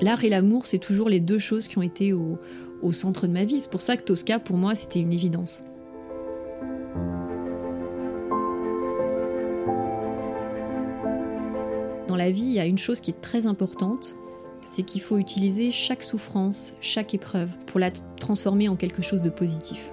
L'art et l'amour, c'est toujours les deux choses qui ont été au, centre de ma vie. C'est pour ça que Tosca, pour moi, c'était une évidence. Dans la vie, il y a une chose qui est très importante, c'est qu'il faut utiliser chaque souffrance, chaque épreuve, pour la transformer en quelque chose de positif.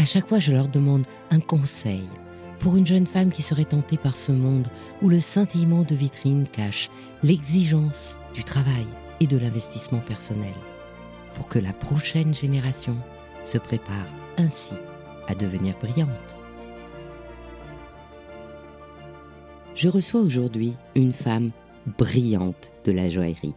À chaque fois, je leur demande un conseil pour une jeune femme qui serait tentée par ce monde où le scintillement de vitrine cache l'exigence du travail et de l'investissement personnel, pour que la prochaine génération se prépare ainsi à devenir brillante. Je reçois aujourd'hui une femme brillante de la joaillerie,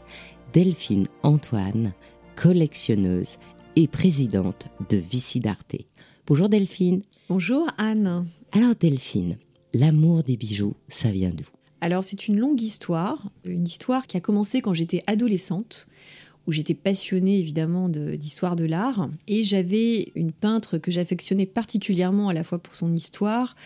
Delphine Antoine, collectionneuse et présidente de Vicidarte. Bonjour Delphine. Bonjour Anne. Alors Delphine, l'amour des bijoux, ça vient d'où? Alors c'est une longue histoire, une histoire qui a commencé quand j'étais adolescente où j'étais passionnée évidemment d'histoire de, l'art. Et j'avais une peintre que j'affectionnais particulièrement à la fois pour son histoire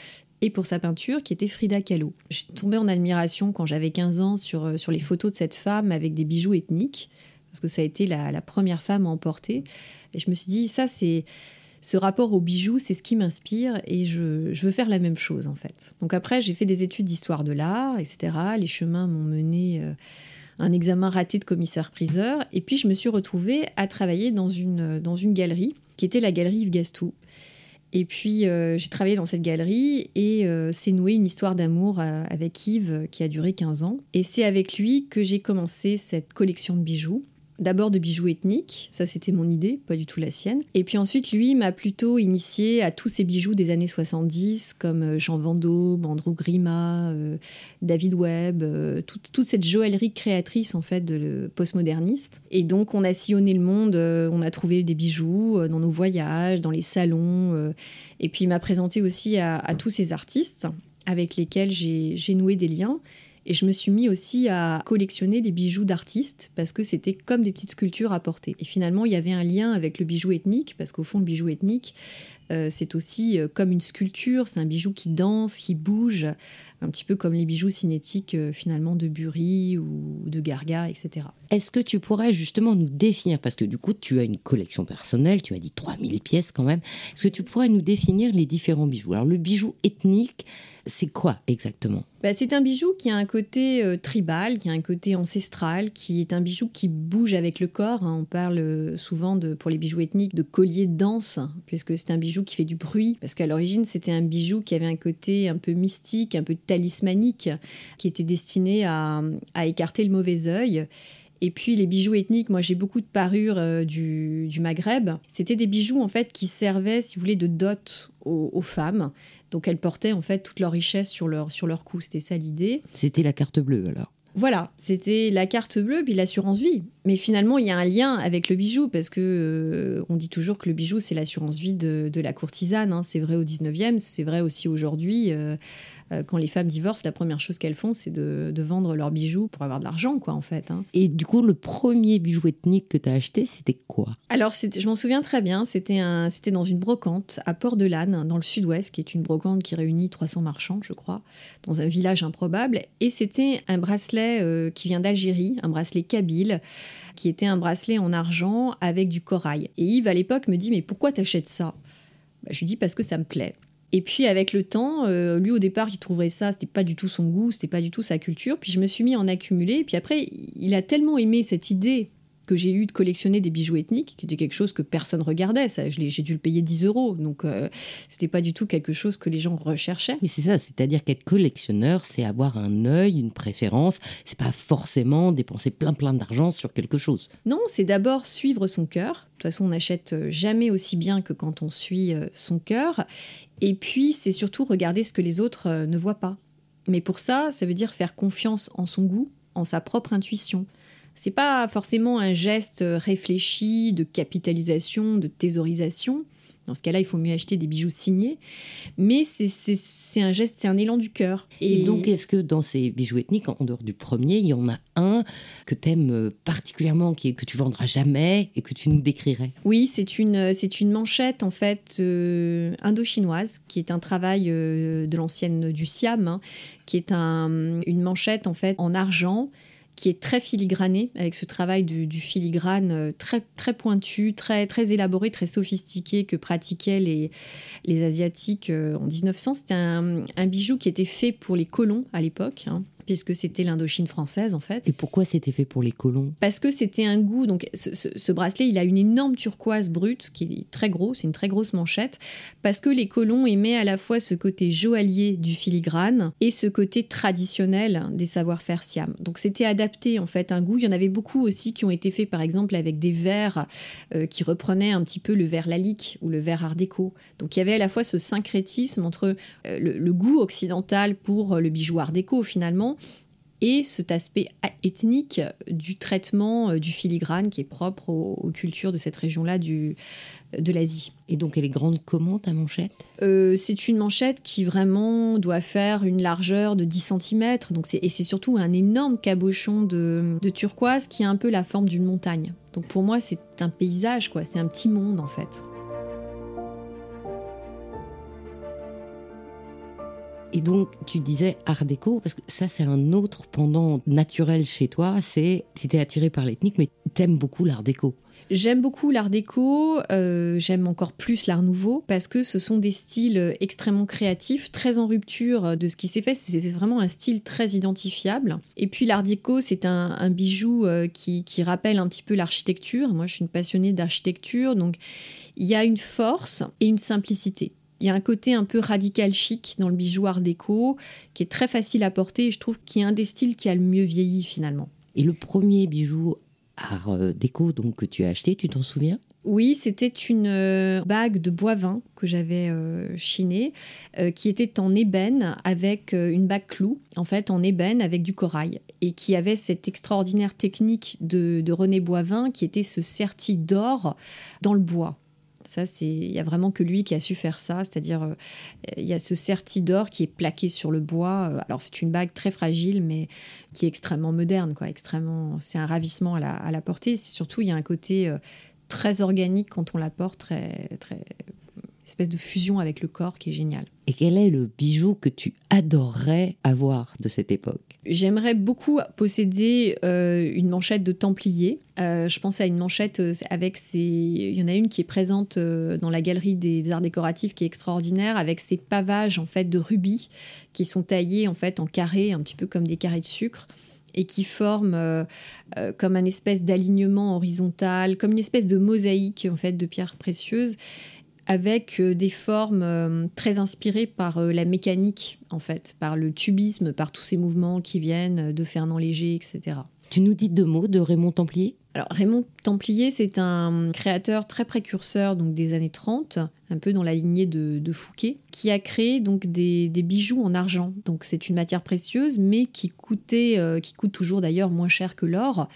et pour sa peinture, qui était Frida Kahlo. J'ai tombé en admiration quand j'avais 15 ans sur, sur les photos de cette femme avec des bijoux ethniques, parce que ça a été la, la première femme à en porter. Et je me suis dit, ça c'est ce rapport aux bijoux, c'est ce qui m'inspire et je, veux faire la même chose en fait. Donc après, j'ai fait des études d'histoire de l'art, etc. Les chemins m'ont mené euh, un examen raté de commissaire-priseur et puis je me suis retrouvée à travailler dans une, dans une galerie qui était la galerie Yves Gastou. Et puis euh, j'ai travaillé dans cette galerie et euh, c'est noué une histoire d'amour avec Yves qui a duré 15 ans. Et c'est avec lui que j'ai commencé cette collection de bijoux D'abord de bijoux ethniques, ça c'était mon idée, pas du tout la sienne. Et puis ensuite, lui m'a plutôt initié à tous ces bijoux des années 70, comme euh, Jean Vendôme, Andrew Grima, euh, David Webb, euh, toute, cette joaillerie créatrice en fait de postmoderniste. Et donc on a sillonné le monde, on a trouvé des bijoux dans nos voyages, dans les salons. et puis il m'a présenté aussi à tous ces artistes avec lesquels j'ai noué des liens. Et je me suis mis aussi à collectionner les bijoux d'artistes parce que c'était comme des petites sculptures à porter. Et finalement, il y avait un lien avec le bijou ethnique parce qu'au fond, le bijou ethnique, euh, c'est aussi euh, comme une sculpture, c'est un bijou qui danse, qui bouge, un petit peu comme les bijoux cinétiques euh, finalement de Bury ou de Garga, etc. Est-ce que tu pourrais justement nous définir, parce que du coup tu as une collection personnelle, tu as dit 3000 pièces quand même, est-ce que tu pourrais nous définir les différents bijoux? Alors le bijou ethnique, c'est quoi exactement? Bah, C'est un bijou qui a un côté euh, tribal, qui a un côté ancestral, qui est un bijou qui bouge avec le corps. Hein. On parle souvent, de, pour les bijoux ethniques, de collier de danse, puisque c'est un bijou qui fait du bruit, parce qu'à l'origine, c'était un bijou qui avait un côté un peu mystique, un peu talismanique, qui était destiné à, écarter le mauvais œil. Et puis les bijoux ethniques, moi j'ai beaucoup de parures euh, du, Maghreb. C'était des bijoux en fait qui servaient, si vous voulez, de dot aux femmes. Donc elles portaient en fait toute leur richesse sur leur, sur leur cou. C'était ça l'idée. C'était la carte bleue alors voilà, c'était la carte bleue puis l'assurance vie. Mais finalement, il y a un lien avec le bijou parce que euh, on dit toujours que le bijou c'est l'assurance vie de, la courtisane. Hein. C'est vrai au 19e, c'est vrai aussi aujourd'hui. Euh, quand les femmes divorcent, la première chose qu'elles font, c'est de, vendre leurs bijoux pour avoir de l'argent, quoi, en fait. Hein. Et du coup, le premier bijou ethnique que tu as acheté, c'était quoi? Alors, je m'en souviens très bien. C'était dans une brocante à Port-de-Lanne, dans le sud-ouest, qui est une brocante qui réunit 300 marchands, je crois, dans un village improbable. Et c'était un bracelet euh, qui vient d'Algérie, un bracelet kabyle. qui était un bracelet en argent avec du corail. Et Yves, à l'époque, me dit Mais pourquoi t'achètes ça? Bah, Je lui dis Parce que ça me plaît. Et puis avec le temps, euh, lui au départ, il trouverait ça, c'était pas du tout son goût, c'était pas du tout sa culture. Puis je me suis mis en accumuler. Puis après, il a tellement aimé cette idée que j'ai eu de collectionner des bijoux ethniques, qui était quelque chose que personne regardait. Ça, j'ai dû le payer 10 euros, donc euh, c'était pas du tout quelque chose que les gens recherchaient. Oui, c'est ça. C'est-à-dire qu'être collectionneur, c'est avoir un œil, une préférence. C'est pas forcément dépenser plein plein d'argent sur quelque chose. Non, c'est d'abord suivre son cœur. De toute façon, on n'achète jamais aussi bien que quand on suit euh, son cœur. Et puis, c'est surtout regarder ce que les autres euh, ne voient pas. Mais pour ça, ça veut dire faire confiance en son goût, en sa propre intuition. C'est pas forcément un geste réfléchi de capitalisation, de thésaurisation. Dans ce cas-là, il faut mieux acheter des bijoux signés. Mais c'est un geste, c'est un élan du cœur. Et, donc, est-ce que dans ces bijoux ethniques, en dehors du premier, il y en a un que tu aimes particulièrement, qui, que tu vendras jamais et que tu nous décrirais Oui, c'est une, une manchette, en fait, euh, indo-chinoise, qui est un travail euh, de l'ancienne du Siam, hein, qui est un, une manchette, en fait, en argent qui est très filigranée, avec ce travail du, filigrane euh, très, très pointu, très, très élaboré, très sophistiqué que pratiquaient les, les Asiatiques euh, en 1900. C'était un, un, bijou qui était fait pour les colons à l'époque. Hein puisque c'était l'Indochine française en fait. Et pourquoi c'était fait pour les colons? Parce que c'était un goût. Donc ce, bracelet, il a une énorme turquoise brute qui est très gros, c'est une très grosse manchette, parce que les colons aimaient à la fois ce côté joaillier du filigrane et ce côté traditionnel des savoir-faire siam. Donc c'était adapté en fait un goût. Il y en avait beaucoup aussi qui ont été faits par exemple avec des verres euh, qui reprenaient un petit peu le verre lalique ou le verre art déco. Donc il y avait à la fois ce syncrétisme entre euh, le, le goût occidental pour le bijou art déco finalement et cet aspect ethnique du traitement euh, du filigrane qui est propre aux, cultures de cette région-là de l'Asie. Et donc elle est grande comment ta manchette? Euh, C'est une manchette qui vraiment doit faire une largeur de 10 cm. Donc et c'est surtout un énorme cabochon de, de, turquoise qui a un peu la forme d'une montagne. Donc pour moi c'est un paysage, quoi. c'est un petit monde en fait. Et donc, tu disais art déco, parce que ça, c'est un autre pendant naturel chez toi. C'est si t'es attiré par l'ethnique, mais t'aimes beaucoup l'art déco. J'aime beaucoup l'art déco, euh, j'aime encore plus l'art nouveau parce que ce sont des styles extrêmement créatifs, très en rupture de ce qui s'est fait. C'est vraiment un style très identifiable. Et puis l'art déco, c'est un, bijou euh, qui, qui rappelle un petit peu l'architecture. Moi, je suis une passionnée d'architecture, donc il y a une force et une simplicité. Il y a un côté un peu radical chic dans le bijou art déco qui est très facile à porter et je trouve qu'il y a un des styles qui a le mieux vieilli finalement. Et le premier bijou art euh, déco donc que tu as acheté, tu t'en souviens? Oui, c'était une euh, bague de bois vin que j'avais euh, chinée, qui était en ébène avec une bague clou, en fait en ébène avec du corail, et qui avait cette extraordinaire technique de, de René Boivin qui était ce serti d'or dans le bois. Ça, c'est il y a vraiment que lui qui a su faire ça, c'est-à-dire euh, il y a ce certi d'or qui est plaqué sur le bois. Euh, alors c'est une bague très fragile, mais qui est extrêmement moderne, quoi. Extrêmement, c'est un ravissement à la, à la. Surtout, il y a un côté euh, très organique quand on la porte, très très espèce de fusion avec le corps qui est génial. Et quel est le bijou que tu adorerais avoir de cette époque? J'aimerais beaucoup posséder euh, une manchette de Templier. Euh, je pense à une manchette euh, avec ces. Il y en a une qui est présente dans la galerie des arts décoratifs qui est extraordinaire, avec ces pavages en fait de rubis qui sont taillés en fait en carrés, un petit peu comme des carrés de sucre et qui forment comme un espèce d'alignement horizontal, comme une espèce de mosaïque en fait de pierres précieuses avec euh, des formes euh, très inspirées par euh, la mécanique, en fait, par le tubisme, par tous ces mouvements qui viennent de Fernand Léger, etc. Tu nous dis deux mots de Raymond Templier? Alors Raymond Templier, c'est un créateur très précurseur donc des années 30, un peu dans la lignée de, Fouquet, qui a créé donc des, bijoux en argent. Donc c'est une matière précieuse, mais qui coûtait, euh, qui coûte toujours d'ailleurs moins cher que l'or.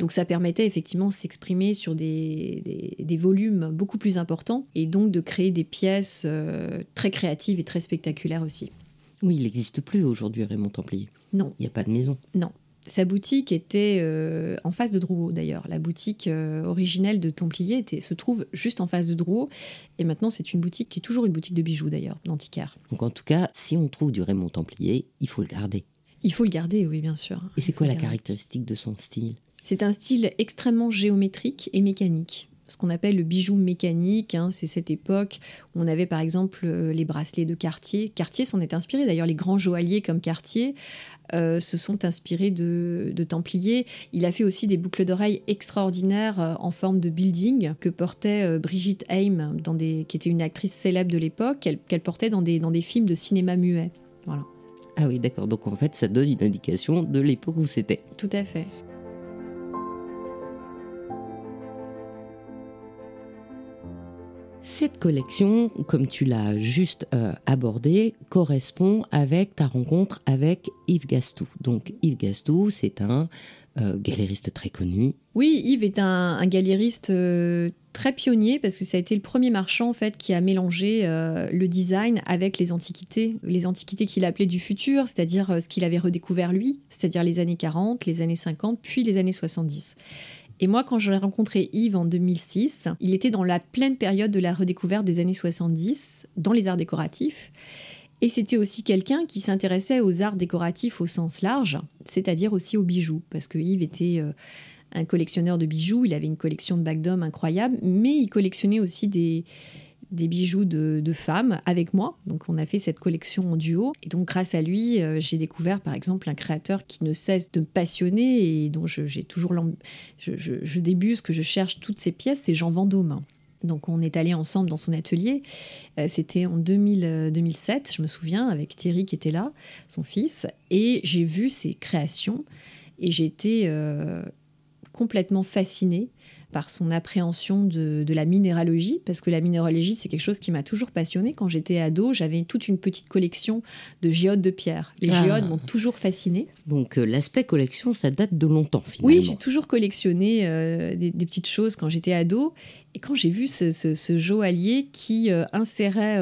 Donc ça permettait effectivement de s'exprimer sur des, volumes beaucoup plus importants et donc de créer des pièces euh, très créatives et très spectaculaires aussi. Oui, il n'existe plus aujourd'hui Raymond Templier. Non. Il n'y a pas de maison. Non. Sa boutique était euh, en face de Drouot d'ailleurs. La boutique euh, originelle de Templier était, se trouve juste en face de Drouot. Et maintenant, c'est une boutique qui est toujours une boutique de bijoux d'ailleurs, d'antiquaire. Donc en tout cas, si on trouve du Raymond Templier, il faut le garder. Il faut le garder, oui, bien sûr. Et c'est quoi la caractéristique de son style? C'est un style extrêmement géométrique et mécanique ce qu'on appelle le bijou mécanique. Hein. c'est cette époque où on avait par exemple euh, les bracelets de Cartier. Cartier s'en est inspiré. D'ailleurs, les grands joailliers comme Cartier euh, se sont inspirés de, Templiers. Il a fait aussi des boucles d'oreilles extraordinaires euh, en forme de building que portait Brigitte Haim, dans des, qui était une actrice célèbre de l'époque, qu'elle portait dans des, dans des films de cinéma muet. Voilà. Ah oui, d'accord. Donc en fait, ça donne une indication de l'époque où c'était. Tout à fait. Cette collection, comme tu l'as juste euh, abordé, correspond avec ta rencontre avec Yves Gastou. Donc Yves Gastou, c'est un euh, galériste très connu. Oui, Yves est un, galériste euh, très pionnier parce que ça a été le premier marchand en fait qui a mélangé le design avec les antiquités, les antiquités qu'il appelait du futur, c'est-à-dire ce qu'il avait redécouvert lui, c'est-à-dire les années 40, les années 50, puis les années 70. Et moi, quand j'ai rencontré Yves en 2006, il était dans la pleine période de la redécouverte des années 70 dans les arts décoratifs. Et c'était aussi quelqu'un qui s'intéressait aux arts décoratifs au sens large, c'est-à-dire aussi aux bijoux, parce que Yves était euh, un collectionneur de bijoux, il avait une collection de bacs d'hommes incroyable, mais il collectionnait aussi des, des bijoux de, femmes avec moi. Donc on a fait cette collection en duo. Et donc grâce à lui, euh, j'ai découvert par exemple un créateur qui ne cesse de me passionner et dont j'ai toujours... Je, je, débuse, que je cherche toutes ces pièces, c'est Jean Vendôme. Donc on est allé ensemble dans son atelier. Euh, c'était en 2000, 2007, euh, je me souviens, avec Thierry qui était là, son fils. Et j'ai vu ses créations et j'ai été complètement fascinée par son appréhension de, la minéralogie, parce que la minéralogie, c'est quelque chose qui m'a toujours passionnée. Quand j'étais ado, j'avais toute une petite collection de géodes de pierre. Les ah. géodes m'ont toujours fascinée. Donc euh, l'aspect collection, ça date de longtemps finalement. Oui, j'ai toujours collectionné euh, des, petites choses quand j'étais ado. Et quand j'ai vu ce, joaillier qui euh, insérait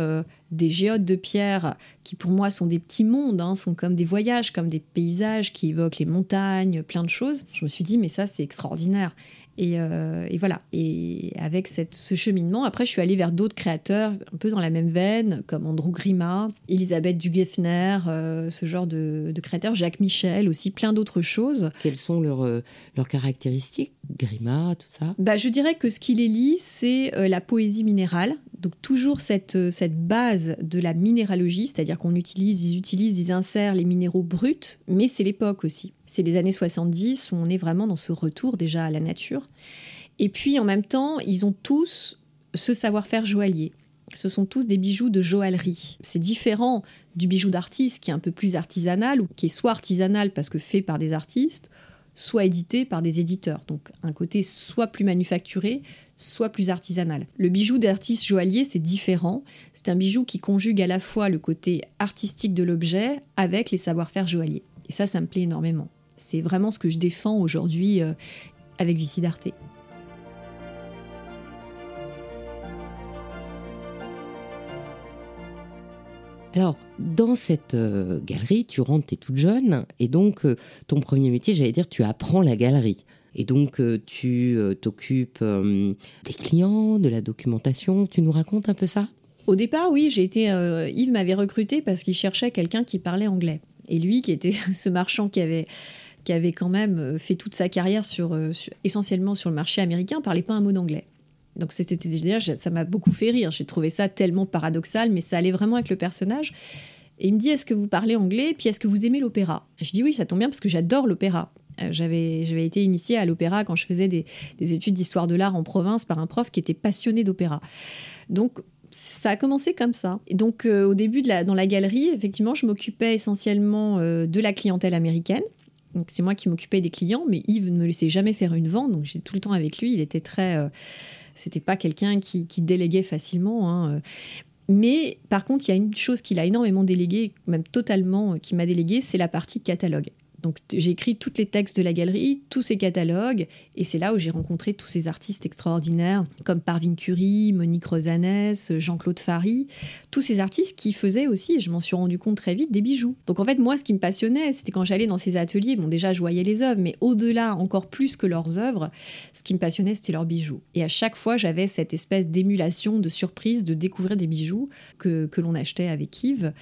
des géodes de pierre qui pour moi sont des petits mondes, hein, sont comme des voyages, comme des paysages qui évoquent les montagnes, plein de choses. Je me suis dit, mais ça c'est extraordinaire. Euh, et, voilà. Et avec cette, ce cheminement, après, je suis allée vers d'autres créateurs, un peu dans la même veine, comme Andrew Grima, Elisabeth Dugeffner, euh, ce genre de, créateurs, Jacques Michel aussi, plein d'autres choses. Quelles sont leurs, euh, leurs caractéristiques Grima, tout ça? Bah, Je dirais que ce qui les lie, c'est la poésie minérale. Donc toujours cette, cette base de la minéralogie, c'est-à-dire qu'on utilise, ils utilisent, ils insèrent les minéraux bruts, mais c'est l'époque aussi. C'est les années 70 où on est vraiment dans ce retour déjà à la nature. Et puis en même temps, ils ont tous ce savoir-faire joaillier. Ce sont tous des bijoux de joaillerie. C'est différent du bijou d'artiste qui est un peu plus artisanal ou qui est soit artisanal parce que fait par des artistes, soit édité par des éditeurs. Donc un côté soit plus manufacturé, soit plus artisanal. Le bijou d'artiste joaillier, c'est différent. C'est un bijou qui conjugue à la fois le côté artistique de l'objet avec les savoir-faire joailliers. Et ça, ça me plaît énormément. C'est vraiment ce que je défends aujourd'hui euh, avec Vici d'Arte. Alors, dans cette euh, galerie, tu rentres, tu es toute jeune, et donc euh, ton premier métier, j'allais dire, tu apprends la galerie. Et donc, tu t'occupes des clients, de la documentation. Tu nous racontes un peu ça? Au départ, oui, j'ai été. Yves m'avait recruté parce qu'il cherchait quelqu'un qui parlait anglais. Et lui, qui était ce marchand qui avait qui avait quand même euh, fait toute sa carrière euh, sur, essentiellement sur le marché américain, parlait pas un mot d'anglais. Donc c'était déjà, ça m'a beaucoup fait rire. J'ai trouvé ça tellement paradoxal, mais ça allait vraiment avec le personnage. Et il me dit Est-ce que vous parlez anglais? Puis est-ce que vous aimez l'opéra? Je dis Oui, ça tombe bien parce que j'adore l'opéra. Euh, j'avais, été initiée à l'opéra quand je faisais des, études d'histoire de l'art en province par un prof qui était passionné d'opéra. Donc ça a commencé comme ça. Et donc au début de la, dans la galerie, effectivement, je m'occupais essentiellement de la clientèle américaine c'est moi qui m'occupais des clients, mais Yves ne me laissait jamais faire une vente, donc j'étais tout le temps avec lui. Il était très, euh, c'était pas quelqu'un qui, déléguait facilement. Hein, euh. Mais par contre, il y a une chose qu'il a énormément délégué, même totalement, euh, qui m'a délégué, c'est la partie catalogue. Donc j'ai écrit tous les textes de la galerie, tous ces catalogues, et c'est là où j'ai rencontré tous ces artistes extraordinaires comme Parvin Curie, Monique Rosanès, Jean-Claude Fary, tous ces artistes qui faisaient aussi, et je m'en suis rendu compte très vite, des bijoux. Donc en fait, moi, ce qui me passionnait, c'était quand j'allais dans ces ateliers, bon déjà je voyais les œuvres, mais au-delà, encore plus que leurs œuvres, ce qui me passionnait, c'était leurs bijoux. Et à chaque fois, j'avais cette espèce d'émulation, de surprise de découvrir des bijoux que, que l'on achetait avec Yves.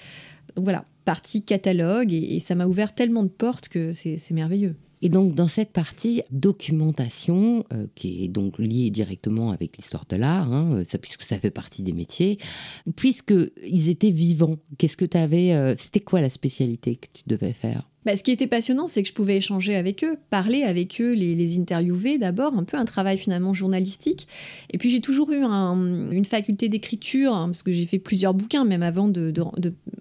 Donc voilà, partie catalogue et, ça m'a ouvert tellement de portes que c'est merveilleux. Et donc dans cette partie documentation, euh, qui est donc liée directement avec l'histoire de l'art, hein, ça, puisque ça fait partie des métiers, puisque ils étaient vivants, qu'est-ce que tu avais, euh, c'était quoi la spécialité que tu devais faire? Bah, ce qui était passionnant, c'est que je pouvais échanger avec eux, parler avec eux, les, interviewer d'abord, un peu un travail finalement journalistique. Et puis j'ai toujours eu une faculté d'écriture, hein, parce que j'ai fait plusieurs bouquins, même avant de,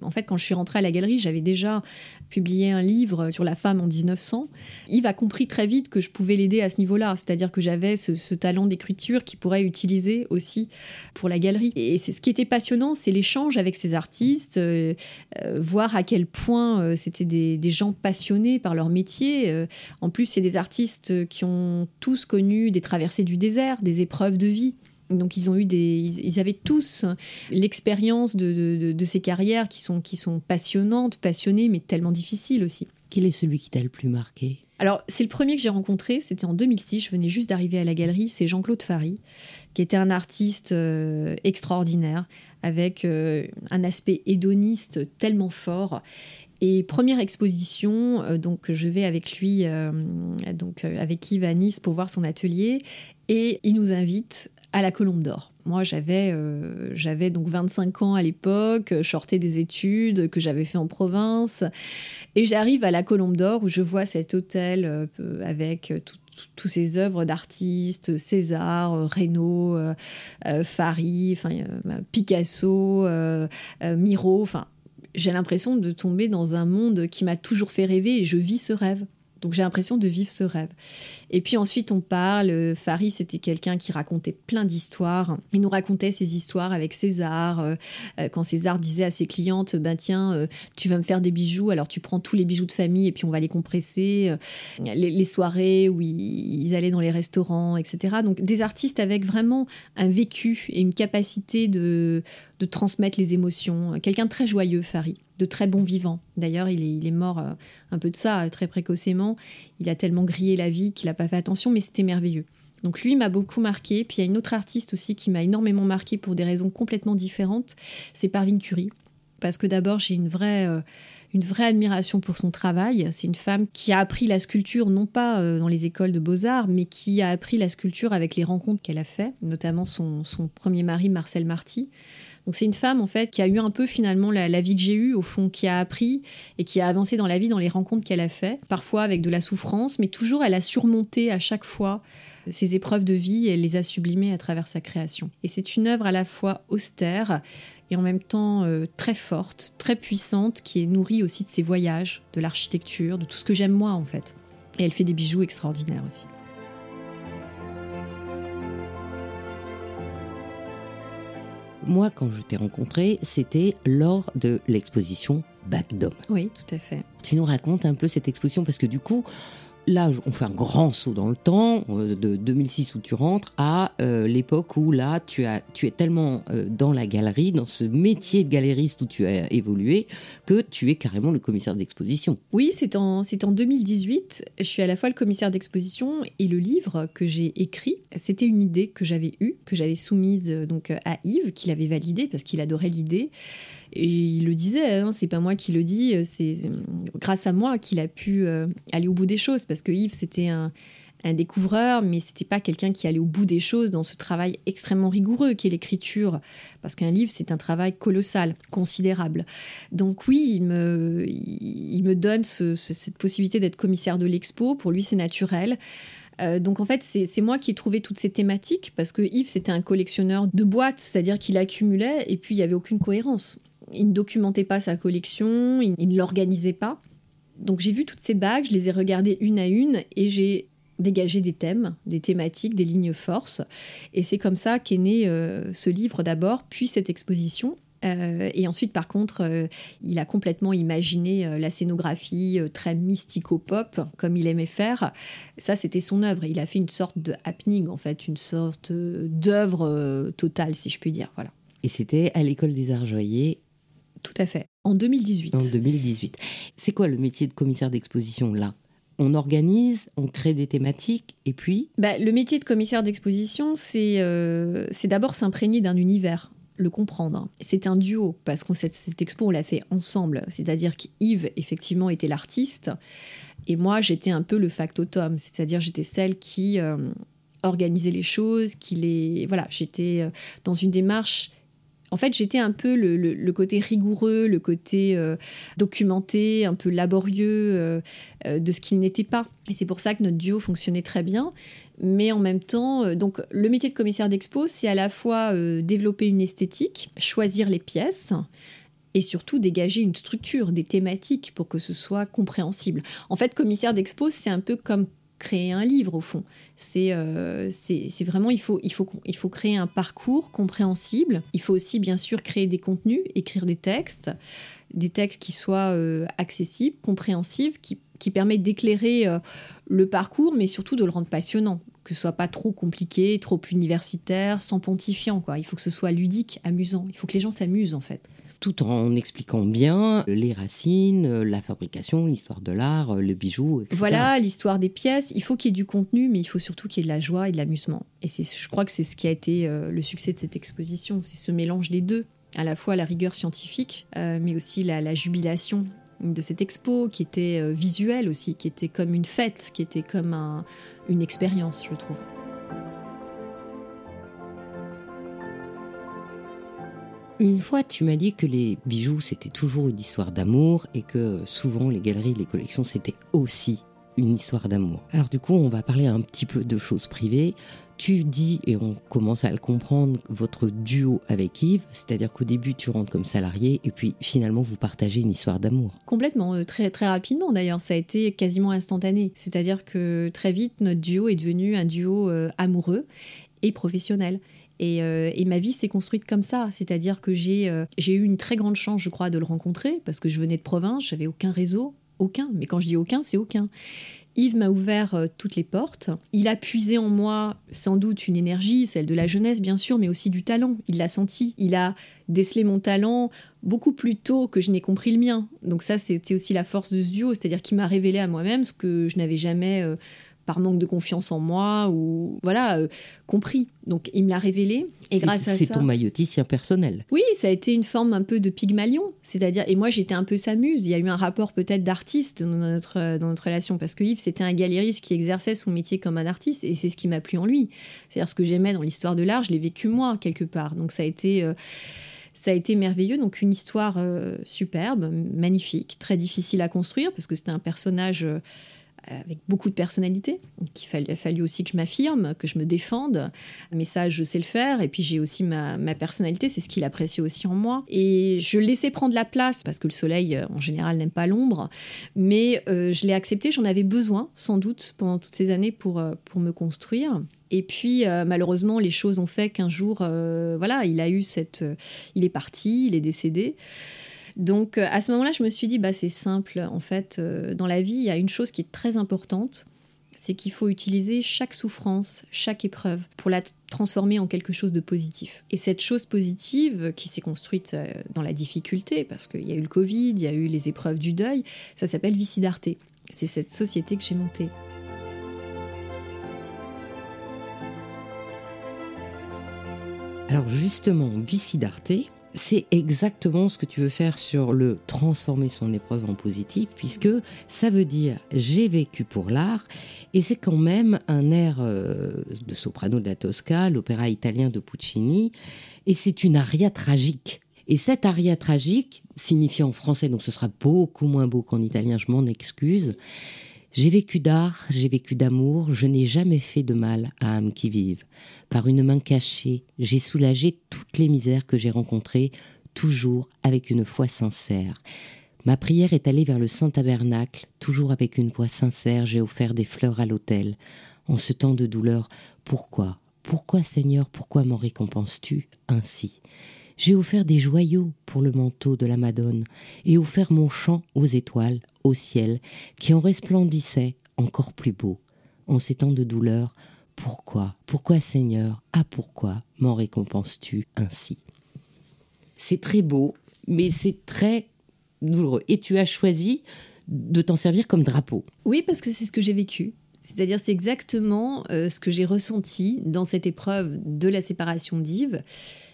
En fait, quand je suis rentrée à la galerie, j'avais déjà publié un livre sur la femme en 1900. Yves a compris très vite que je pouvais l'aider à ce niveau-là, c'est-à-dire que j'avais ce, talent d'écriture qu'il pourrait utiliser aussi pour la galerie. Et ce qui était passionnant, c'est l'échange avec ces artistes, euh, euh, voir à quel point euh, c'était des gens passionnés par leur métier. Euh, en plus, c'est des artistes qui ont tous connu des traversées du désert, des épreuves de vie. Donc ils ont eu des, ils avaient tous l'expérience de, ces carrières qui sont, qui sont passionnantes, passionnées, mais tellement difficiles aussi. Quel est celui qui t'a le plus marqué? Alors c'est le premier que j'ai rencontré, c'était en 2006. Je venais juste d'arriver à la galerie. C'est Jean-Claude Fary, qui était un artiste euh, extraordinaire, avec euh, un aspect hédoniste tellement fort et première exposition, euh, donc je vais avec lui, euh, donc euh, avec Yves à Nice pour voir son atelier, et il nous invite à la Colombe d'Or. Moi, j'avais donc 25 ans à l'époque, sortais des études que j'avais fait en province, et j'arrive à la Colombe d'Or où je vois cet hôtel avec toutes ces œuvres d'artistes, César, Reynaud, Fari, enfin, Picasso, Miro, enfin j'ai l'impression de tomber dans un monde qui m'a toujours fait rêver et je vis ce rêve. Donc j'ai l'impression de vivre ce rêve. Et puis ensuite on parle, Farid c'était quelqu'un qui racontait plein d'histoires. Il nous racontait ses histoires avec César. Euh, euh, quand César disait à ses clientes, ben tiens, euh, tu vas me faire des bijoux, alors tu prends tous les bijoux de famille et puis on va les compresser. Les, soirées où ils, allaient dans les restaurants, etc. Donc des artistes avec vraiment un vécu et une capacité de, de transmettre les émotions. Quelqu'un de très joyeux, Farid de très bon vivant. D'ailleurs, il est, mort euh, un peu de ça, euh, très précocement. Il a tellement grillé la vie qu'il n'a pas fait attention, mais c'était merveilleux. Donc lui m'a beaucoup marqué. Puis il y a une autre artiste aussi qui m'a énormément marqué pour des raisons complètement différentes. C'est Parvin Curie. Parce que d'abord, j'ai une vraie, euh, une vraie admiration pour son travail. C'est une femme qui a appris la sculpture, non pas dans les écoles de beaux-arts, mais qui a appris la sculpture avec les rencontres qu'elle a fait, notamment son, son premier mari, Marcel Marty. Donc c'est une femme en fait qui a eu un peu finalement la, vie que j'ai eue au fond, qui a appris et qui a avancé dans la vie dans les rencontres qu'elle a fait, parfois avec de la souffrance, mais toujours elle a surmonté à chaque fois ses épreuves de vie et elle les a sublimées à travers sa création. Et c'est une œuvre à la fois austère et en même temps euh, très forte, très puissante, qui est nourrie aussi de ses voyages, de l'architecture, de tout ce que j'aime moi en fait. Et elle fait des bijoux extraordinaires aussi. Moi, quand je t'ai rencontré, c'était lors de l'exposition Bac d'Homme. Oui, tout à fait. Tu nous racontes un peu cette exposition parce que du coup, là, on fait un grand saut dans le temps, euh, de 2006 où tu rentres, à euh, l'époque où là, tu, as, tu es tellement euh, dans la galerie, dans ce métier de galériste où tu as évolué, que tu es carrément le commissaire d'exposition. Oui, c'est en, en 2018. Je suis à la fois le commissaire d'exposition et le livre que j'ai écrit. C'était une idée que j'avais eue, que j'avais soumise donc à Yves, qu'il avait validée parce qu'il adorait l'idée. Et il le disait, hein, c'est pas moi qui le dis, c'est grâce à moi qu'il a pu euh, aller au bout des choses. Parce que Yves, c'était un, découvreur, mais c'était pas quelqu'un qui allait au bout des choses dans ce travail extrêmement rigoureux qui est l'écriture. Parce qu'un livre, c'est un travail colossal, considérable. Donc oui, il me, donne cette possibilité d'être commissaire de l'expo. Pour lui, c'est naturel. Euh, donc en fait, c'est moi qui ai trouvé toutes ces thématiques parce que Yves, c'était un collectionneur de boîtes, c'est-à-dire qu'il accumulait et puis il n'y avait aucune cohérence il ne documentait pas sa collection, il, ne l'organisait pas. Donc j'ai vu toutes ces bagues, je les ai regardées une à une et j'ai dégagé des thèmes, des thématiques, des lignes forces. Et c'est comme ça qu'est né euh, ce livre d'abord, puis cette exposition. Euh, et ensuite, par contre, euh, il a complètement imaginé la scénographie très mystico-pop, comme il aimait faire. Ça, c'était son œuvre. Il a fait une sorte de happening, en fait, une sorte d'œuvre totale, si je puis dire. Voilà. Et c'était à l'école des Arts Joyers tout à fait. En 2018. En 2018. C'est quoi le métier de commissaire d'exposition là? On organise, on crée des thématiques, et puis? Bah, Le métier de commissaire d'exposition, c'est euh, d'abord s'imprégner d'un univers. le comprendre. C'est un duo, parce que cette, cette expo, on l'a fait ensemble. C'est-à-dire qu'Yves, effectivement, était l'artiste, et moi, j'étais un peu le factotum, c'est-à-dire j'étais celle qui euh, organisait les choses, qui les... Voilà, j'étais euh, dans une démarche en fait, j'étais un peu le, côté rigoureux, le côté euh, documenté, un peu laborieux euh, euh, de ce qu'il n'était pas. Et c'est pour ça que notre duo fonctionnait très bien. Mais en même temps, donc le métier de commissaire d'expo, c'est à la fois développer une esthétique, choisir les pièces et surtout dégager une structure, des thématiques pour que ce soit compréhensible. En fait, commissaire d'expo, c'est un peu comme créer un livre au fond. Euh, c'est c'est vraiment, il faut, il, faut, il faut créer un parcours compréhensible. Il faut aussi bien sûr créer des contenus, écrire des textes, des textes qui soient euh, accessibles, compréhensibles, qui, qui permettent d'éclairer euh, le parcours, mais surtout de le rendre passionnant que ce soit pas trop compliqué, trop universitaire, sans pontifiant. Quoi. Il faut que ce soit ludique, amusant. Il faut que les gens s'amusent en fait tout en expliquant bien les racines, la fabrication, l'histoire de l'art, le bijou. Voilà, l'histoire des pièces. Il faut qu'il y ait du contenu, mais il faut surtout qu'il y ait de la joie et de l'amusement. Et je crois que c'est ce qui a été euh, le succès de cette exposition, c'est ce mélange des deux. À la fois la rigueur scientifique, euh, mais aussi la, jubilation de cette expo qui était euh, visuelle aussi, qui était comme une fête, qui était comme une expérience, je trouve. Une fois, tu m'as dit que les bijoux, c'était toujours une histoire d'amour et que souvent les galeries, les collections, c'était aussi une histoire d'amour. Alors du coup, on va parler un petit peu de choses privées. Tu dis, et on commence à le comprendre, votre duo avec Yves, c'est-à-dire qu'au début, tu rentres comme salarié et puis finalement, vous partagez une histoire d'amour. Complètement, euh, très, très rapidement d'ailleurs, ça a été quasiment instantané. C'est-à-dire que très vite, notre duo est devenu un duo euh, amoureux et professionnel. Euh, et, ma vie s'est construite comme ça. C'est-à-dire que euh, j'ai eu une très grande chance, je crois, de le rencontrer parce que je venais de province, j'avais aucun réseau, aucun. Mais quand je dis aucun, c'est aucun. Yves m'a ouvert euh, toutes les portes. Il a puisé en moi sans doute une énergie, celle de la jeunesse bien sûr, mais aussi du talent. Il l'a senti. Il a décelé mon talent beaucoup plus tôt que je n'ai compris le mien. Donc ça, c'était aussi la force de ce duo, c'est-à-dire qu'il m'a révélé à moi-même ce que je n'avais jamais par manque de confiance en moi ou voilà euh, compris. Donc il me l'a révélé et grâce à ça. C'est ton mailloticien personnel. Oui, ça a été une forme un peu de pygmalion, c'est-à-dire et moi j'étais un peu sa muse. Il y a eu un rapport peut-être d'artiste dans notre dans notre relation parce que Yves c'était un galériste qui exerçait son métier comme un artiste et c'est ce qui m'a plu en lui. C'est-à-dire ce que j'aimais dans l'histoire de l'art, je l'ai vécu moi quelque part. Donc ça a été euh, ça a été merveilleux, donc une histoire euh, superbe, magnifique, très difficile à construire parce que c'était un personnage avec beaucoup de personnalité. il a fallu aussi que je m'affirme, que je me défende. Mais ça, je sais le faire. Et puis j'ai aussi ma, personnalité, c'est ce qu'il apprécie aussi en moi. Et je laissais prendre la place, parce que le soleil, en général, n'aime pas l'ombre. Mais euh, je l'ai accepté, j'en avais besoin, sans doute, pendant toutes ces années pour, euh, me construire. Et puis euh, malheureusement, les choses ont fait qu'un jour, voilà, il a eu cette, il est parti, il est décédé. Donc euh, à ce moment-là, je me suis dit, bah, c'est simple. En fait, euh, dans la vie, il y a une chose qui est très importante, c'est qu'il faut utiliser chaque souffrance, chaque épreuve pour la transformer en quelque chose de positif. Et cette chose positive qui s'est construite euh, dans la difficulté, parce qu'il y a eu le Covid, il y a eu les épreuves du deuil, ça s'appelle Vicidarte. C'est cette société que j'ai montée. Alors justement, Vicidarte, c'est exactement ce que tu veux faire sur le transformer son épreuve en positif, puisque ça veut dire j'ai vécu pour l'art, et c'est quand même un air euh, de soprano de la Tosca, l'opéra italien de Puccini, et c'est une aria tragique. Et cette aria tragique, signifiée en français, donc ce sera beaucoup moins beau qu'en italien, je m'en excuse, j'ai vécu d'art, j'ai vécu d'amour, je n'ai jamais fait de mal à âme qui vive. Par une main cachée, j'ai soulagé toutes les misères que j'ai rencontrées, toujours avec une foi sincère. Ma prière est allée vers le Saint-Tabernacle, toujours avec une voix sincère, j'ai offert des fleurs à l'autel. En ce temps de douleur, pourquoi? Pourquoi Seigneur, pourquoi m'en récompenses-tu ainsi? J'ai offert des joyaux pour le manteau de la Madone, et offert mon chant aux étoiles, au ciel, qui en resplendissait encore plus beau. En ces temps de douleur, pourquoi, pourquoi Seigneur, ah pourquoi m'en récompenses-tu ainsi? C'est très beau, mais c'est très douloureux. Et tu as choisi de t'en servir comme drapeau. Oui, parce que c'est ce que j'ai vécu. C'est-à-dire, c'est exactement euh, ce que j'ai ressenti dans cette épreuve de la séparation d'Yves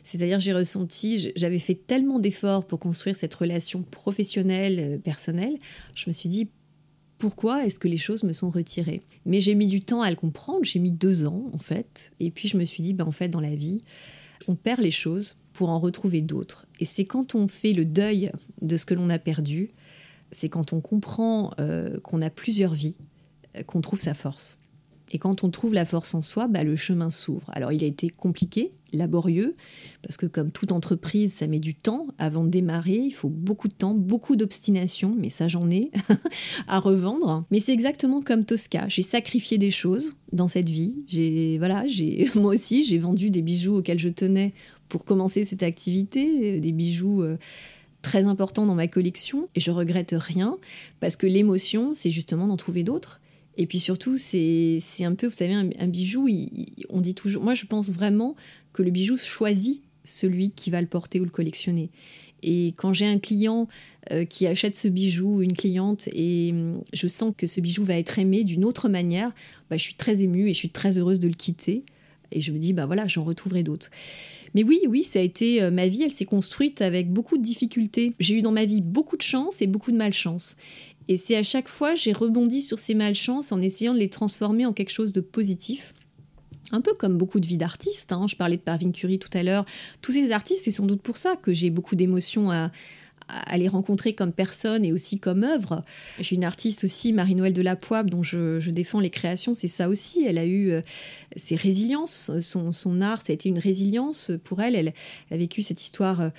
C'est-à-dire, j'ai ressenti, j'avais fait tellement d'efforts pour construire cette relation professionnelle, euh, personnelle, je me suis dit, pourquoi est-ce que les choses me sont retirées? Mais j'ai mis du temps à le comprendre, j'ai mis deux ans en fait, et puis je me suis dit, ben, en fait, dans la vie, on perd les choses pour en retrouver d'autres. Et c'est quand on fait le deuil de ce que l'on a perdu, c'est quand on comprend euh, qu'on a plusieurs vies, euh, qu'on trouve sa force. Et quand on trouve la force en soi, bah, le chemin s'ouvre. Alors il a été compliqué, laborieux, parce que comme toute entreprise, ça met du temps avant de démarrer. Il faut beaucoup de temps, beaucoup d'obstination, mais ça j'en ai à revendre. Mais c'est exactement comme Tosca. J'ai sacrifié des choses dans cette vie. J'ai voilà, j'ai moi aussi j'ai vendu des bijoux auxquels je tenais pour commencer cette activité, des bijoux. Euh, très importants dans ma collection et je regrette rien parce que l'émotion c'est justement d'en trouver d'autres et puis surtout, c'est un peu, vous savez, un, bijou, on dit toujours, moi je pense vraiment que le bijou choisit celui qui va le porter ou le collectionner. Et quand j'ai un client euh, qui achète ce bijou, une cliente, et hum, je sens que ce bijou va être aimé d'une autre manière, bah, je suis très émue et je suis très heureuse de le quitter. Et je me dis, bah voilà, j'en retrouverai d'autres. Mais oui, oui, ça a été euh, ma vie, elle s'est construite avec beaucoup de difficultés. J'ai eu dans ma vie beaucoup de chance et beaucoup de malchance. Et c'est à chaque fois, j'ai rebondi sur ces malchances en essayant de les transformer en quelque chose de positif. Un peu comme beaucoup de vies d'artistes. Hein. Je parlais de Parvin Curie tout à l'heure. Tous ces artistes, c'est sans doute pour ça que j'ai beaucoup d'émotions à, les rencontrer comme personne et aussi comme œuvre. J'ai une artiste aussi, Marie-Noël de la Poibe, dont je, défends les créations, c'est ça aussi. Elle a eu euh, ses résiliences, son, art, ça a été une résilience pour elle. Elle, elle a vécu cette histoire euh,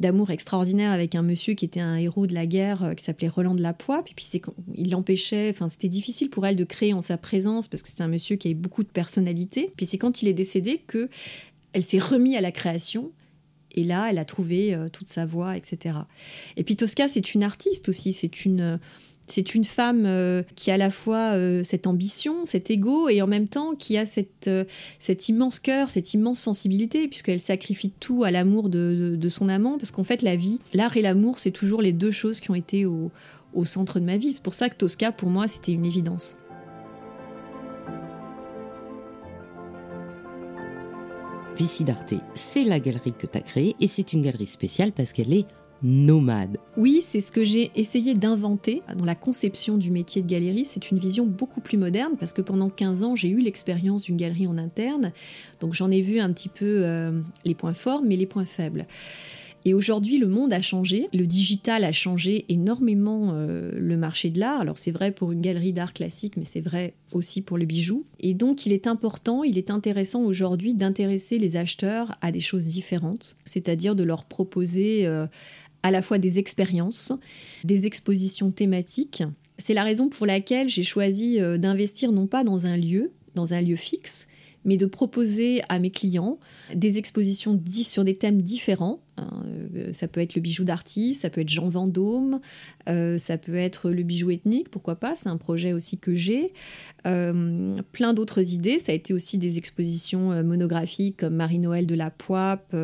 d'amour extraordinaire avec un monsieur qui était un héros de la guerre euh, qui s'appelait Roland de la Poix. Puis, puis il l'empêchait, enfin c'était difficile pour elle de créer en sa présence parce que c'était un monsieur qui avait beaucoup de personnalité. Puis c'est quand il est décédé que elle s'est remise à la création. Et là, elle a trouvé euh, toute sa voix, etc. Et puis Tosca, c'est une artiste aussi. C'est une c'est une femme euh, qui a à la fois euh, cette ambition, cet ego, et en même temps qui a cette, euh, cet immense cœur, cette immense sensibilité, puisqu'elle sacrifie tout à l'amour de, son amant, parce qu'en fait, la vie, l'art et l'amour, c'est toujours les deux choses qui ont été au, au centre de ma vie. C'est pour ça que Tosca, pour moi, c'était une évidence. Vici c'est la galerie que tu as créée et c'est une galerie spéciale parce qu'elle est nomade. Oui, c'est ce que j'ai essayé d'inventer dans la conception du métier de galerie. C'est une vision beaucoup plus moderne parce que pendant 15 ans, j'ai eu l'expérience d'une galerie en interne. Donc j'en ai vu un petit peu euh, les points forts, mais les points faibles. Et aujourd'hui, le monde a changé, le digital a changé énormément euh, le marché de l'art. Alors c'est vrai pour une galerie d'art classique, mais c'est vrai aussi pour le bijou. Et donc il est important, il est intéressant aujourd'hui d'intéresser les acheteurs à des choses différentes, c'est-à-dire de leur proposer euh, à la fois des expériences, des expositions thématiques. C'est la raison pour laquelle j'ai choisi euh, d'investir non pas dans un lieu, dans un lieu fixe, mais de proposer à mes clients des expositions sur des thèmes différents. Hein, euh, ça peut être le bijou d'artiste, ça peut être Jean Vendôme, euh, ça peut être le bijou ethnique, pourquoi pas, c'est un projet aussi que j'ai. plein d'autres idées, ça a été aussi des expositions monographiques comme Marie-Noël de la Poipe,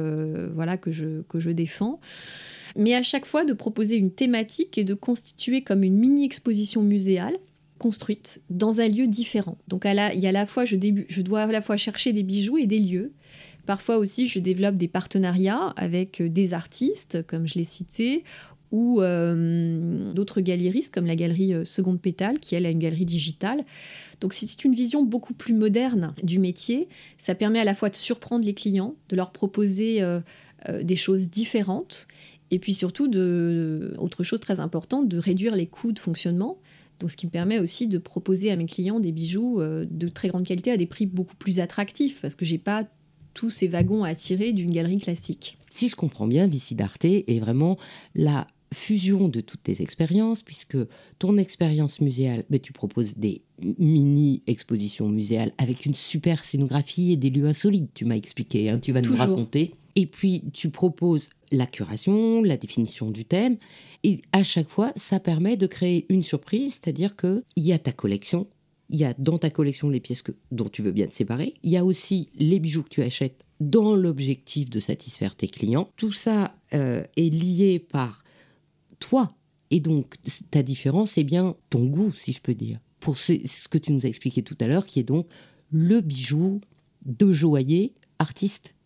voilà, que je, que je défends mais à chaque fois de proposer une thématique et de constituer comme une mini-exposition muséale construite dans un lieu différent. Donc il y a à la fois, je, je dois à la fois chercher des bijoux et des lieux. Parfois aussi, je développe des partenariats avec euh, des artistes, comme je l'ai cité, ou euh, d'autres galéristes, comme la galerie euh, Seconde Pétale, qui elle a une galerie digitale. Donc c'est une vision beaucoup plus moderne du métier. Ça permet à la fois de surprendre les clients, de leur proposer des choses différentes et puis surtout, de, autre chose très importante, de réduire les coûts de fonctionnement. Donc, ce qui me permet aussi de proposer à mes clients des bijoux euh, de très grande qualité à des prix beaucoup plus attractifs, parce que j'ai pas tous ces wagons à tirer d'une galerie classique. Si je comprends bien, Vicidarte est vraiment la fusion de toutes tes expériences, puisque ton expérience muséale, mais tu proposes des mini-expositions muséales avec une super scénographie et des lieux insolites, tu m'as expliqué, hein, tu vas nous raconter. Et puis tu proposes la curation, la définition du thème. Et à chaque fois, ça permet de créer une surprise, c'est-à-dire qu'il y a ta collection, il y a dans ta collection les pièces que, dont tu veux bien te séparer, il y a aussi les bijoux que tu achètes dans l'objectif de satisfaire tes clients. Tout ça euh, est lié par toi. Et donc, ta différence, c'est bien ton goût, si je peux dire. Pour ce, ce que tu nous as expliqué tout à l'heure, qui est donc le bijou de joaillier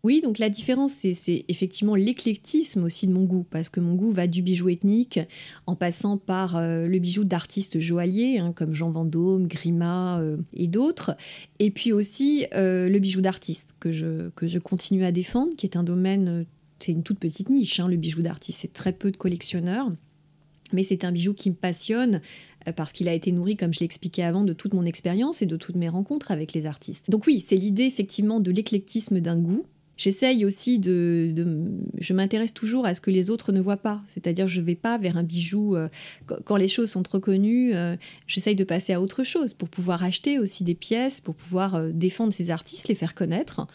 oui, donc la différence, c'est effectivement l'éclectisme aussi de mon goût, parce que mon goût va du bijou ethnique, en passant par euh, le bijou d'artistes joailliers, hein, comme Jean Vendôme, Grima euh, et d'autres, et puis aussi euh, le bijou d'artiste, que je, que je continue à défendre, qui est un domaine, c'est une toute petite niche, hein, le bijou d'artiste, c'est très peu de collectionneurs, mais c'est un bijou qui me passionne, parce qu'il a été nourri, comme je l'expliquais avant, de toute mon expérience et de toutes mes rencontres avec les artistes. Donc oui, c'est l'idée effectivement de l'éclectisme d'un goût, J'essaye aussi de, je m'intéresse toujours à ce que les autres ne voient pas. C'est-à-dire, je vais pas vers un bijou euh, quand les choses sont trop connues. Euh, j'essaye de passer à autre chose pour pouvoir acheter aussi des pièces, pour pouvoir euh, défendre ces artistes, les faire connaître.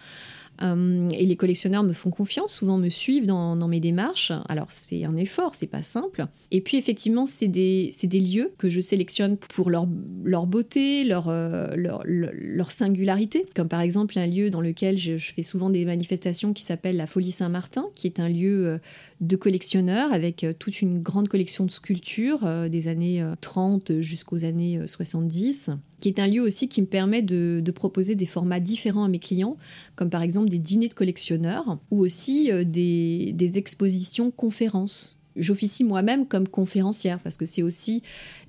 Euh, et les collectionneurs me font confiance, souvent me suivent dans, mes démarches. Alors c'est un effort, c'est pas simple. Et puis effectivement, c'est des, lieux que je sélectionne pour leur, beauté, euh, leur, leur, singularité. Comme par exemple un lieu dans lequel je, fais souvent des manifestations qui s'appelle la Folie Saint-Martin, qui est un lieu euh, de collectionneurs avec toute une grande collection de sculptures des années 30 jusqu'aux années 70 qui est un lieu aussi qui me permet de, proposer des formats différents à mes clients, comme par exemple des dîners de collectionneurs ou aussi euh, des, expositions conférences. J'officie moi-même comme conférencière parce que c'est aussi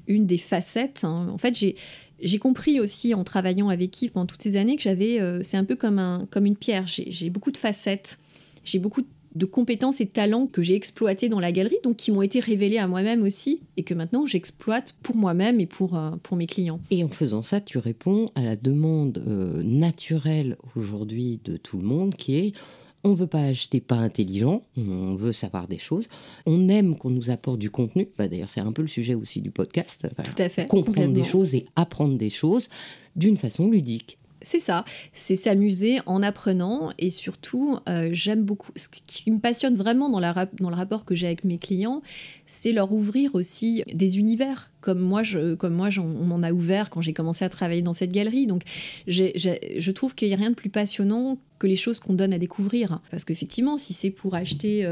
une des facettes. Hein. En fait, j'ai compris aussi en travaillant avec Yves pendant toutes ces années que j'avais, euh, c'est un peu comme, un, comme une pierre. J'ai beaucoup de facettes, j'ai beaucoup de de compétences et de talents que j'ai exploités dans la galerie, donc qui m'ont été révélés à moi-même aussi, et que maintenant j'exploite pour moi-même et pour, euh, pour mes clients. Et en faisant ça, tu réponds à la demande euh, naturelle aujourd'hui de tout le monde, qui est on ne veut pas acheter pas intelligent, on veut savoir des choses. On aime qu'on nous apporte du contenu. Bah, d'ailleurs, c'est un peu le sujet aussi du podcast. Tout à fait. Comprendre des choses et apprendre des choses d'une façon ludique c'est ça, c'est s'amuser en apprenant et surtout, euh, j'aime beaucoup. Ce qui me passionne vraiment dans, le rapport que j'ai avec mes clients, c'est leur ouvrir aussi des univers, comme moi, je, comme moi on m'en a ouvert quand j'ai commencé à travailler dans cette galerie. Donc, je trouve qu'il n'y a rien de plus passionnant que les choses qu'on donne à découvrir. Parce qu'effectivement, si c'est pour acheter.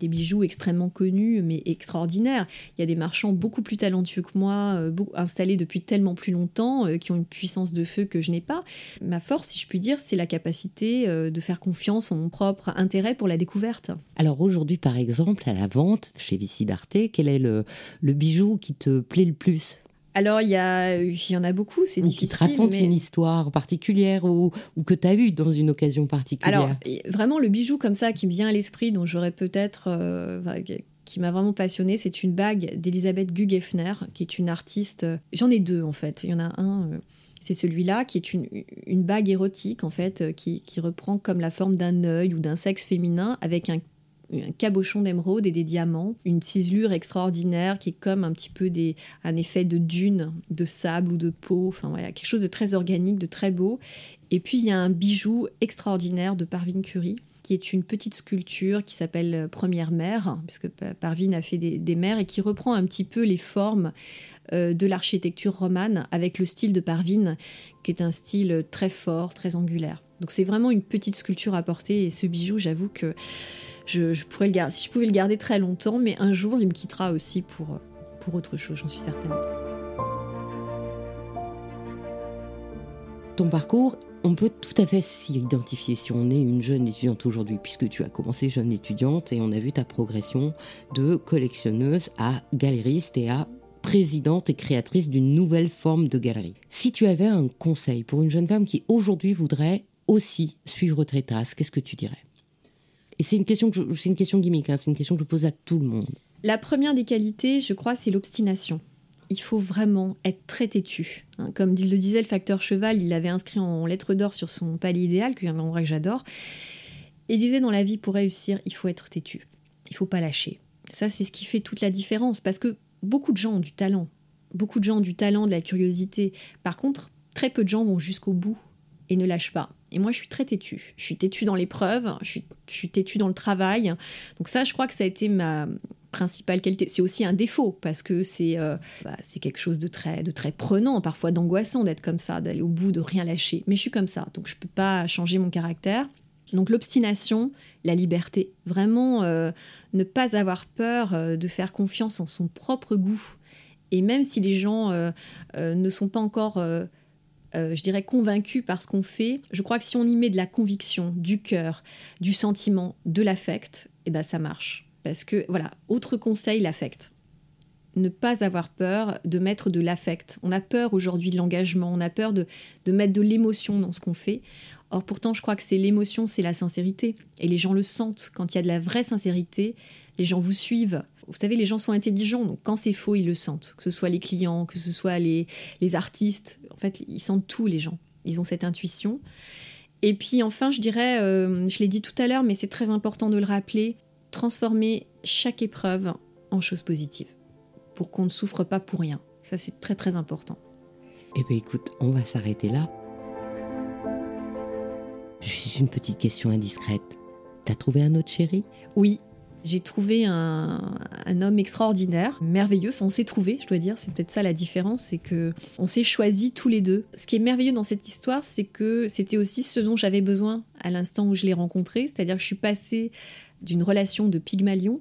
Des bijoux extrêmement connus, mais extraordinaires. Il y a des marchands beaucoup plus talentueux que moi, euh, installés depuis tellement plus longtemps, euh, qui ont une puissance de feu que je n'ai pas. Ma force, si je puis dire, c'est la capacité euh, de faire confiance en mon propre intérêt pour la découverte. Alors aujourd'hui, par exemple, à la vente chez Vici d'Arte, quel est le bijou qui te plaît le plus? Alors, il y, y en a beaucoup, c'est difficile. Qui te raconte une histoire particulière ou, que tu as eue dans une occasion particulière Alors, vraiment, le bijou comme ça qui me vient à l'esprit, dont j'aurais peut-être. Euh, qui m'a vraiment passionné, c'est une bague d'Elisabeth Gugeffner, qui est une artiste. Euh, j'en ai deux, en fait. Il y en a un. Euh, c'est celui-là qui est une, une, bague érotique en fait qui, qui reprend comme la forme d'un œil ou d'un sexe féminin avec un un cabochon d'émeraude et des diamants, une ciselure extraordinaire qui est comme un petit peu des, un effet de dune, de sable ou de peau, enfin voilà, quelque chose de très organique, de très beau. Et puis il y a un bijou extraordinaire de Parvin Curie qui est une petite sculpture qui s'appelle euh, Première Mère, puisque Parvin a fait des, des mères, et qui reprend un petit peu les formes euh, de l'architecture romane avec le style de Parvin, qui est un style très fort, très angulaire. Donc c'est vraiment une petite sculpture à porter, et ce bijou, j'avoue que je, pourrais le garder, si je pouvais le garder très longtemps, mais un jour il me quittera aussi pour, pour autre chose, j'en suis certaine. Ton parcours, on peut tout à fait s'y identifier si on est une jeune étudiante aujourd'hui, puisque tu as commencé jeune étudiante et on a vu ta progression de collectionneuse à galériste et à présidente et créatrice d'une nouvelle forme de galerie. Si tu avais un conseil pour une jeune femme qui aujourd'hui voudrait aussi suivre tes traces, qu'est-ce que tu dirais? Et c'est une question, c'est une question gimmick, hein, c'est une question que je pose à tout le monde. La première des qualités, je crois, c'est l'obstination. Il faut vraiment être très têtu. Hein. Comme le disait le facteur cheval, il l'avait inscrit en lettres d'or sur son palier idéal, qui est un endroit que j'adore. Et disait dans la vie, pour réussir, il faut être têtu. Il faut pas lâcher. Ça, c'est ce qui fait toute la différence. Parce que beaucoup de gens ont du talent. Beaucoup de gens ont du talent, de la curiosité. Par contre, très peu de gens vont jusqu'au bout et ne lâchent pas. Et moi, je suis très têtue. Je suis têtue dans l'épreuve, je suis, je suis têtue dans le travail. Donc ça, je crois que ça a été ma principale qualité. C'est aussi un défaut parce que c'est euh, bah, c'est quelque chose de très, de très prenant, parfois d'angoissant d'être comme ça, d'aller au bout, de rien lâcher. Mais je suis comme ça, donc je ne peux pas changer mon caractère. Donc l'obstination, la liberté, vraiment euh, ne pas avoir peur euh, de faire confiance en son propre goût. Et même si les gens ne sont pas encore euh, je dirais, convaincu par ce qu'on fait, je crois que si on y met de la conviction, du cœur, du sentiment, de l'affect, eh ben ça marche. Parce que, voilà, autre conseil, l'affect. Ne pas avoir peur de mettre de l'affect. On a peur aujourd'hui de l'engagement, on a peur de, de mettre de l'émotion dans ce qu'on fait. Or pourtant, je crois que c'est l'émotion, c'est la sincérité. Et les gens le sentent. Quand il y a de la vraie sincérité, les gens vous suivent. Vous savez, les gens sont intelligents, donc quand c'est faux, ils le sentent. Que ce soit les clients, que ce soit les, les artistes, en fait, ils sentent tout, les gens. Ils ont cette intuition. Et puis enfin, je dirais, euh, je l'ai dit tout à l'heure, mais c'est très important de le rappeler, transformer chaque épreuve en chose positive, pour qu'on ne souffre pas pour rien. Ça, c'est très très important. Eh bien écoute, on va s'arrêter là. Juste une petite question indiscrète. T'as trouvé un autre chéri? Oui, j'ai trouvé un, homme extraordinaire, merveilleux. Enfin, on s'est trouvé, je dois dire. C'est peut-être ça la différence, c'est que on s'est choisis tous les deux. Ce qui est merveilleux dans cette histoire, c'est que c'était aussi ce dont j'avais besoin à l'instant où je l'ai rencontré. C'est-à-dire que je suis passée d'une relation de pygmalion,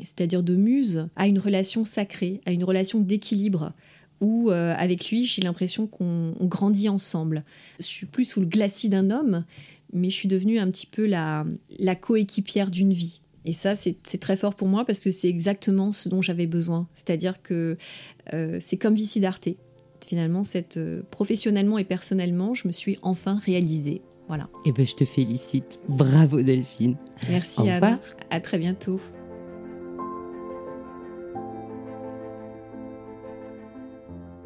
c'est-à-dire de muse, à une relation sacrée, à une relation d'équilibre où euh, avec lui, j'ai l'impression qu'on grandit ensemble. Je suis plus sous le glacis d'un homme, mais je suis devenue un petit peu la coéquipière d'une vie. Et ça, c'est très fort pour moi parce que c'est exactement ce dont j'avais besoin. C'est-à-dire que euh, c'est comme Vici d'Arte. Finalement, cette, euh, professionnellement et personnellement, je me suis enfin réalisée. Voilà. Eh bien, je te félicite. Bravo Delphine. Merci Au Anne. À très bientôt.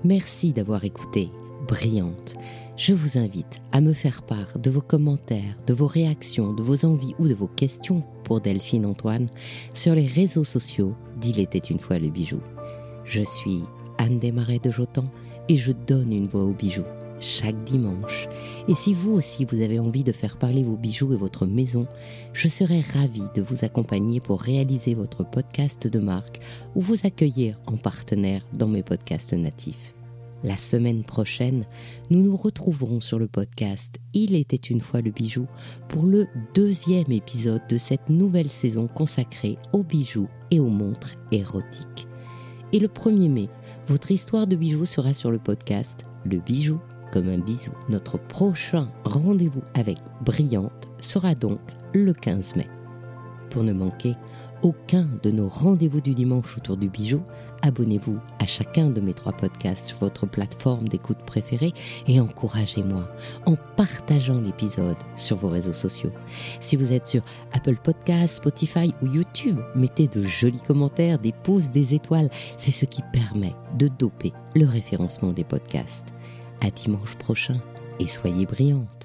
Merci d'avoir écouté. Brillante je vous invite à me faire part de vos commentaires, de vos réactions, de vos envies ou de vos questions pour Delphine Antoine sur les réseaux sociaux d'Il était une fois le bijou. Je suis Anne Desmarais de Jotan et je donne une voix aux bijoux chaque dimanche. Et si vous aussi vous avez envie de faire parler vos bijoux et votre maison, je serai ravie de vous accompagner pour réaliser votre podcast de marque ou vous accueillir en partenaire dans mes podcasts natifs. La semaine prochaine, nous nous retrouverons sur le podcast Il était une fois le bijou pour le deuxième épisode de cette nouvelle saison consacrée aux bijoux et aux montres érotiques. Et le 1er mai, votre histoire de bijoux sera sur le podcast Le bijou comme un bisou. Notre prochain rendez-vous avec Brillante sera donc le 15 mai. Pour ne manquer aucun de nos rendez-vous du dimanche autour du bijou, abonnez-vous à chacun de mes trois podcasts sur votre plateforme d'écoute préférée et encouragez-moi en partageant l'épisode sur vos réseaux sociaux. Si vous êtes sur Apple Podcasts, Spotify ou YouTube, mettez de jolis commentaires, des pouces, des étoiles. C'est ce qui permet de doper le référencement des podcasts. À dimanche prochain et soyez brillantes.